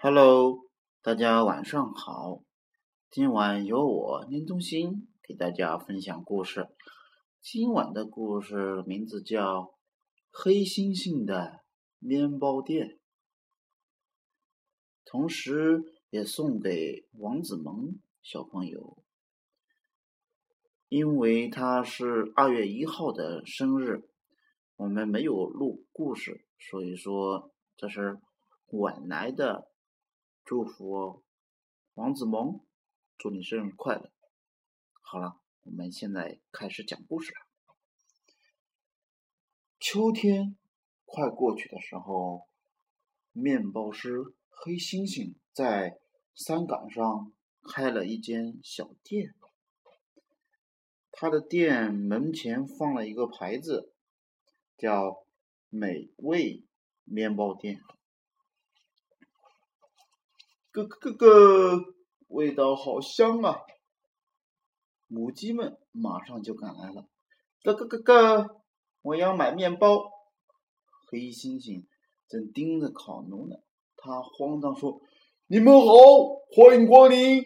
Hello，大家晚上好。今晚由我林中心给大家分享故事。今晚的故事名字叫《黑猩猩的面包店》，同时也送给王子萌小朋友，因为他是二月一号的生日，我们没有录故事，所以说这是晚来的。祝福王子萌，祝你生日快乐！好了，我们现在开始讲故事了。秋天快过去的时候，面包师黑猩猩在山岗上开了一间小店。他的店门前放了一个牌子，叫“美味面包店”。咯咯咯，味道好香啊！母鸡们马上就赶来了。咯咯咯咯，我要买面包。黑猩猩正盯着烤炉呢，他慌张说：“你们好，欢迎光临！”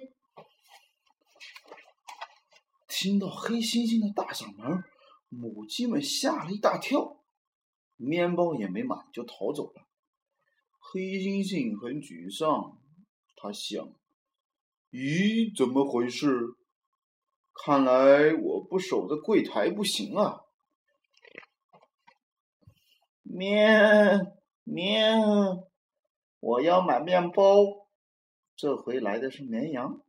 听到黑猩猩的大嗓门，母鸡们吓了一大跳，面包也没买就逃走了。黑猩猩很沮丧。他想：“咦，怎么回事？看来我不守着柜台不行啊！”面面，我要买面包。这回来的是绵羊。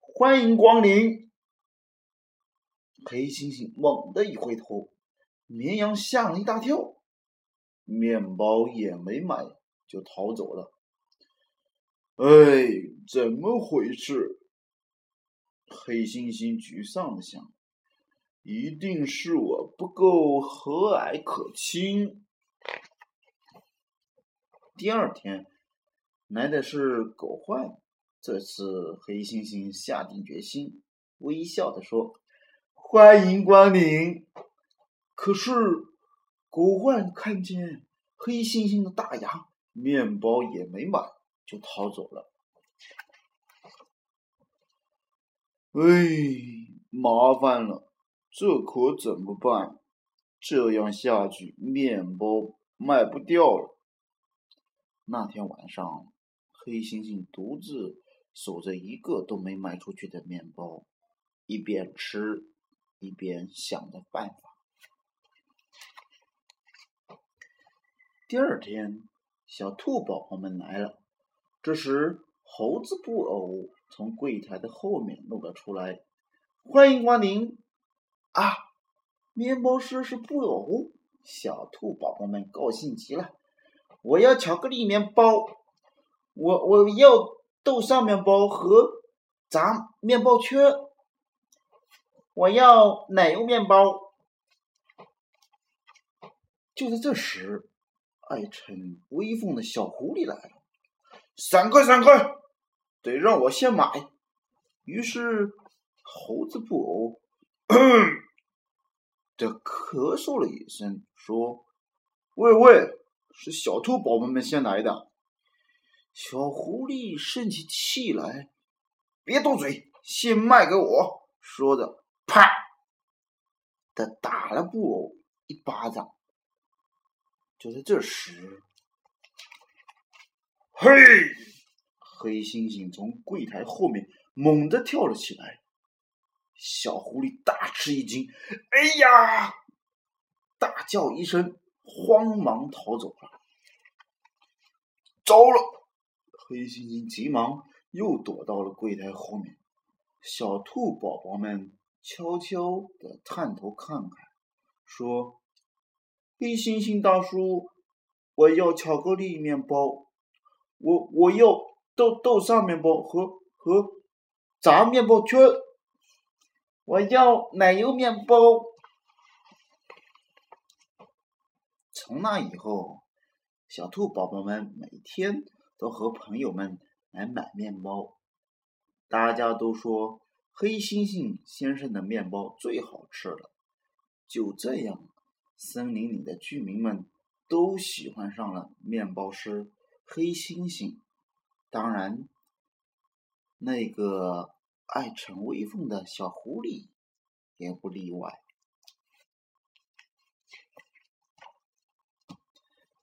欢迎光临！黑猩猩猛地一回头，绵羊吓了一大跳，面包也没买就逃走了。哎，怎么回事？黑猩猩沮丧的想：“一定是我不够和蔼可亲。”第二天来的是狗焕，这次黑猩猩下定决心，微笑的说：“欢迎光临。”可是狗焕看见黑猩猩的大牙，面包也没买。就逃走了。哎，麻烦了，这可怎么办？这样下去，面包卖不掉了。那天晚上，黑猩猩独自守着一个都没卖出去的面包，一边吃，一边想着办法。第二天，小兔宝宝们来了。这时，猴子布偶从柜台的后面露了出来，欢迎光临！啊，面包师是布偶，小兔宝宝们高兴极了。我要巧克力面包，我我要豆沙面包和炸面包圈，我要奶油面包。就在这时，爱逞威风的小狐狸来了。闪开！闪开！得让我先买。于是，猴子布偶的咳嗽了一声，说：“喂喂，是小兔宝宝们先来的。”小狐狸生起气来：“别动嘴，先卖给我！”说着，啪的打了布偶一巴掌。就在这时。嘿！黑猩猩从柜台后面猛地跳了起来，小狐狸大吃一惊，哎呀！大叫一声，慌忙逃走了。糟了！黑猩猩急忙又躲到了柜台后面。小兔宝宝们悄悄的探头看看，说：“黑猩猩大叔，我要巧克力面包。”我我要豆豆沙面包和和炸面包圈，我要奶油面包。从那以后，小兔宝宝们每天都和朋友们来买面包。大家都说黑猩猩先生的面包最好吃了。就这样，森林里的居民们都喜欢上了面包师。黑猩猩，当然，那个爱逞威风的小狐狸也不例外。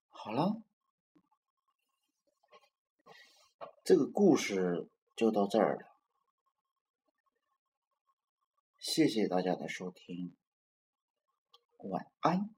好了，这个故事就到这儿了。谢谢大家的收听，晚安。